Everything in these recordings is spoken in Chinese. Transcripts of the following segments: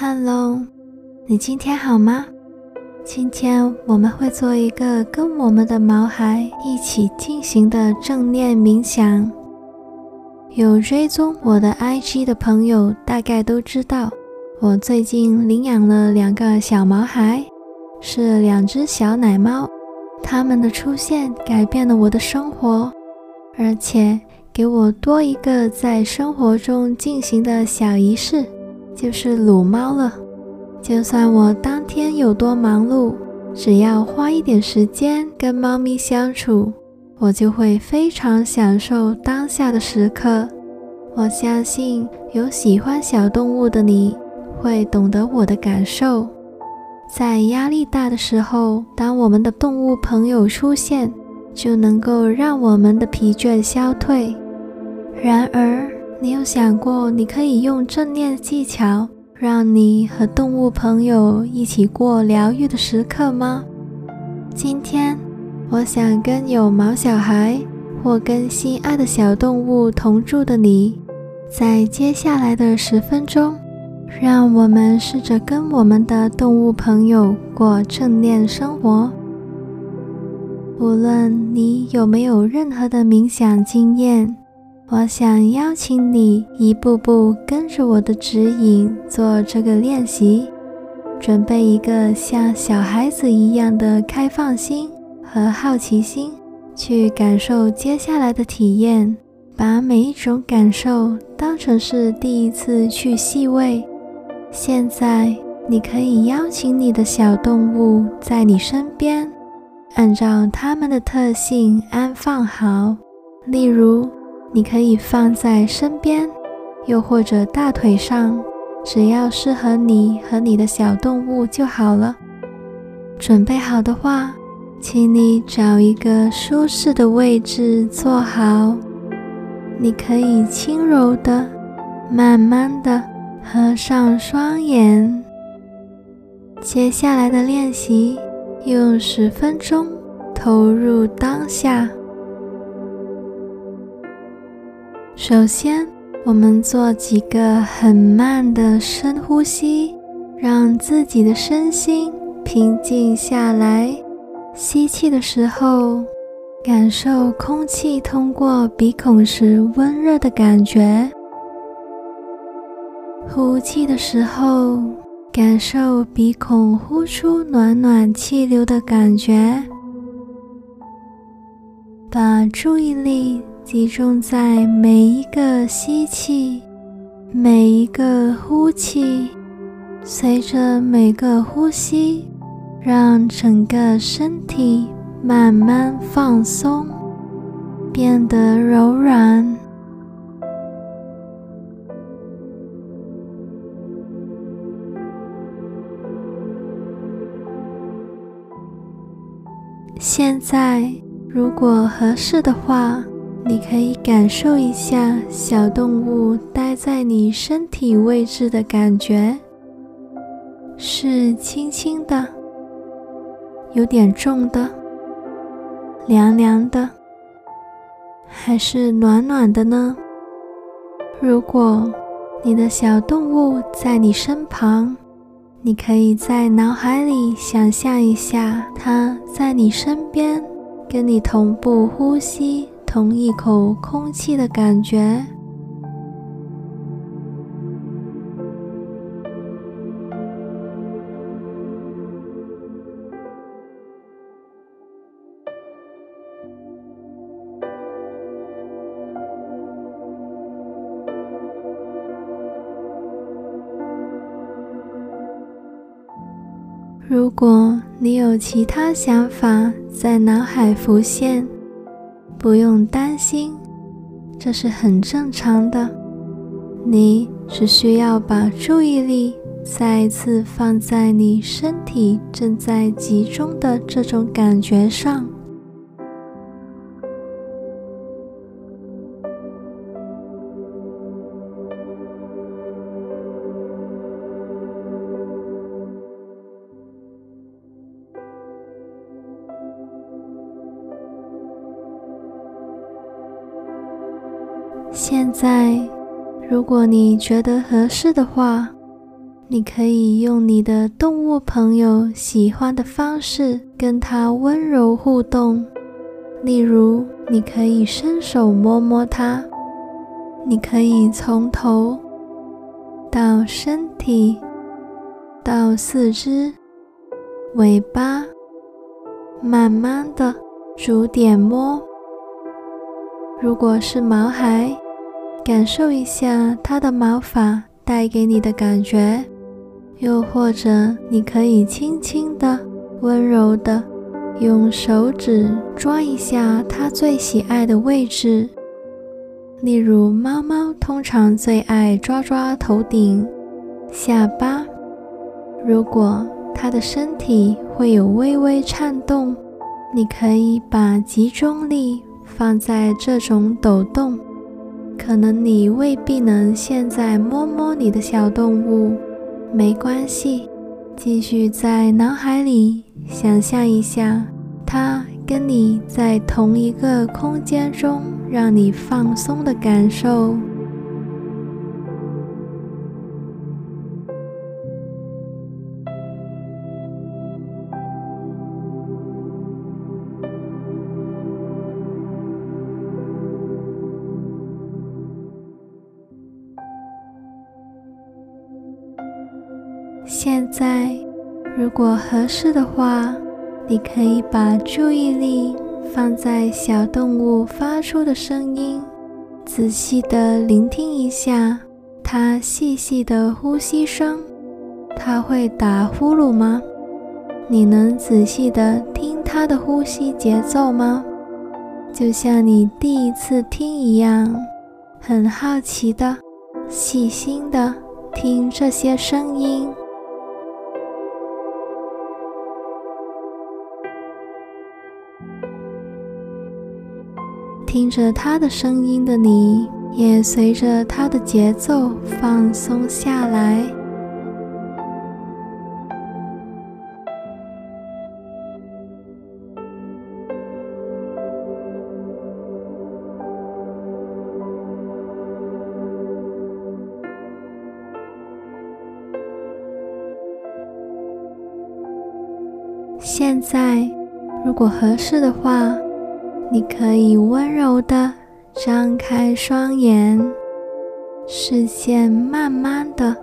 汉龙你今天好吗？今天我们会做一个跟我们的毛孩一起进行的正念冥想。有追踪我的 IG 的朋友大概都知道，我最近领养了两个小毛孩，是两只小奶猫。它们的出现改变了我的生活，而且给我多一个在生活中进行的小仪式。就是撸猫了。就算我当天有多忙碌，只要花一点时间跟猫咪相处，我就会非常享受当下的时刻。我相信有喜欢小动物的你会懂得我的感受。在压力大的时候，当我们的动物朋友出现，就能够让我们的疲倦消退。然而，你有想过，你可以用正念技巧，让你和动物朋友一起过疗愈的时刻吗？今天，我想跟有毛小孩或跟心爱的小动物同住的你，在接下来的十分钟，让我们试着跟我们的动物朋友过正念生活。无论你有没有任何的冥想经验。我想邀请你一步步跟着我的指引做这个练习，准备一个像小孩子一样的开放心和好奇心，去感受接下来的体验。把每一种感受当成是第一次去细味。现在，你可以邀请你的小动物在你身边，按照它们的特性安放好，例如。你可以放在身边，又或者大腿上，只要适合你和你的小动物就好了。准备好的话，请你找一个舒适的位置坐好。你可以轻柔的、慢慢的合上双眼。接下来的练习，用十分钟投入当下。首先，我们做几个很慢的深呼吸，让自己的身心平静下来。吸气的时候，感受空气通过鼻孔时温热的感觉；呼气的时候，感受鼻孔呼出暖暖气流的感觉。把注意力。集中在每一个吸气，每一个呼气，随着每个呼吸，让整个身体慢慢放松，变得柔软。现在，如果合适的话，你可以感受一下小动物待在你身体位置的感觉，是轻轻的、有点重的、凉凉的，还是暖暖的呢？如果你的小动物在你身旁，你可以在脑海里想象一下它在你身边，跟你同步呼吸。同一口空气的感觉。如果你有其他想法在脑海浮现，不用担心，这是很正常的。你只需要把注意力再一次放在你身体正在集中的这种感觉上。现在，如果你觉得合适的话，你可以用你的动物朋友喜欢的方式跟它温柔互动，例如，你可以伸手摸摸它，你可以从头到身体，到四肢、尾巴，慢慢的逐点摸。如果是毛孩，感受一下它的毛发带给你的感觉。又或者，你可以轻轻的、温柔的用手指抓一下它最喜爱的位置，例如猫猫通常最爱抓抓头顶、下巴。如果它的身体会有微微颤动，你可以把集中力放在这种抖动。可能你未必能现在摸摸你的小动物。没关系，继续在脑海里想象一下，它跟你在同一个空间中，让你放松的感受。现在，如果合适的话，你可以把注意力放在小动物发出的声音，仔细地聆听一下它细细的呼吸声。它会打呼噜吗？你能仔细的听它的呼吸节奏吗？就像你第一次听一样，很好奇的、细心的听这些声音。听着他的声音的你，也随着他的节奏放松下来。现在，如果合适的话，你可以温柔地张开双眼，视线慢慢地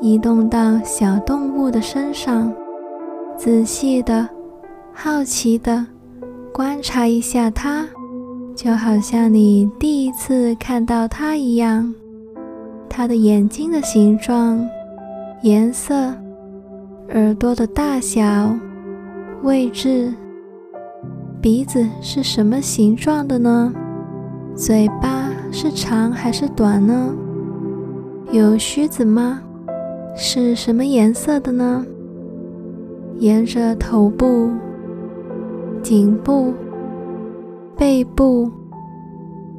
移动到小动物的身上，仔细地、好奇地观察一下它，就好像你第一次看到它一样。它的眼睛的形状、颜色、耳朵的大小、位置。鼻子是什么形状的呢？嘴巴是长还是短呢？有须子吗？是什么颜色的呢？沿着头部、颈部、背部、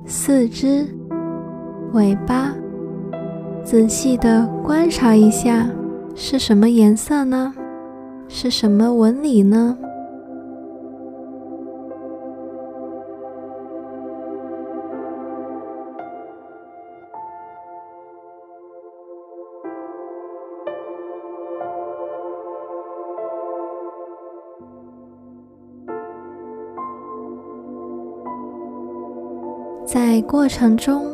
四肢、尾巴，仔细地观察一下，是什么颜色呢？是什么纹理呢？在过程中，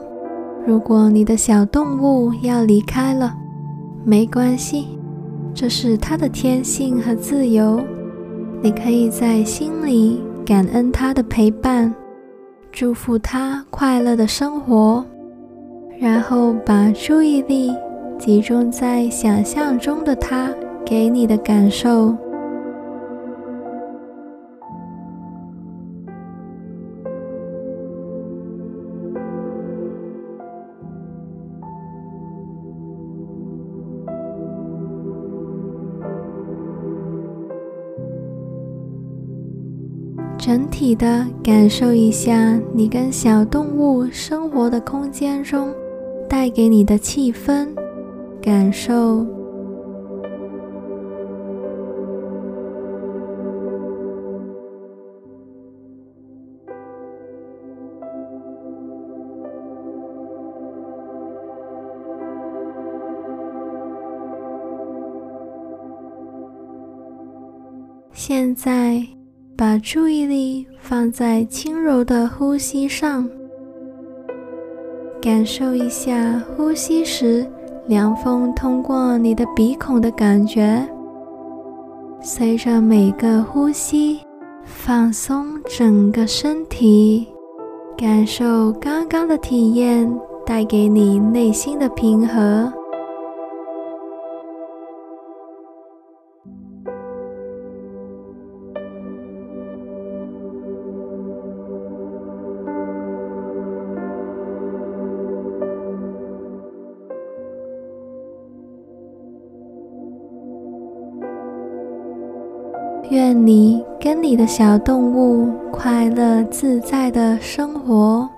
如果你的小动物要离开了，没关系，这是它的天性和自由。你可以在心里感恩它的陪伴，祝福它快乐的生活，然后把注意力集中在想象中的它给你的感受。整体的感受一下你跟小动物生活的空间中带给你的气氛感受。现在把注意力放在轻柔的呼吸上，感受一下呼吸时凉风通过你的鼻孔的感觉。随着每个呼吸，放松整个身体，感受刚刚的体验带给你内心的平和。愿你跟你的小动物快乐自在的生活。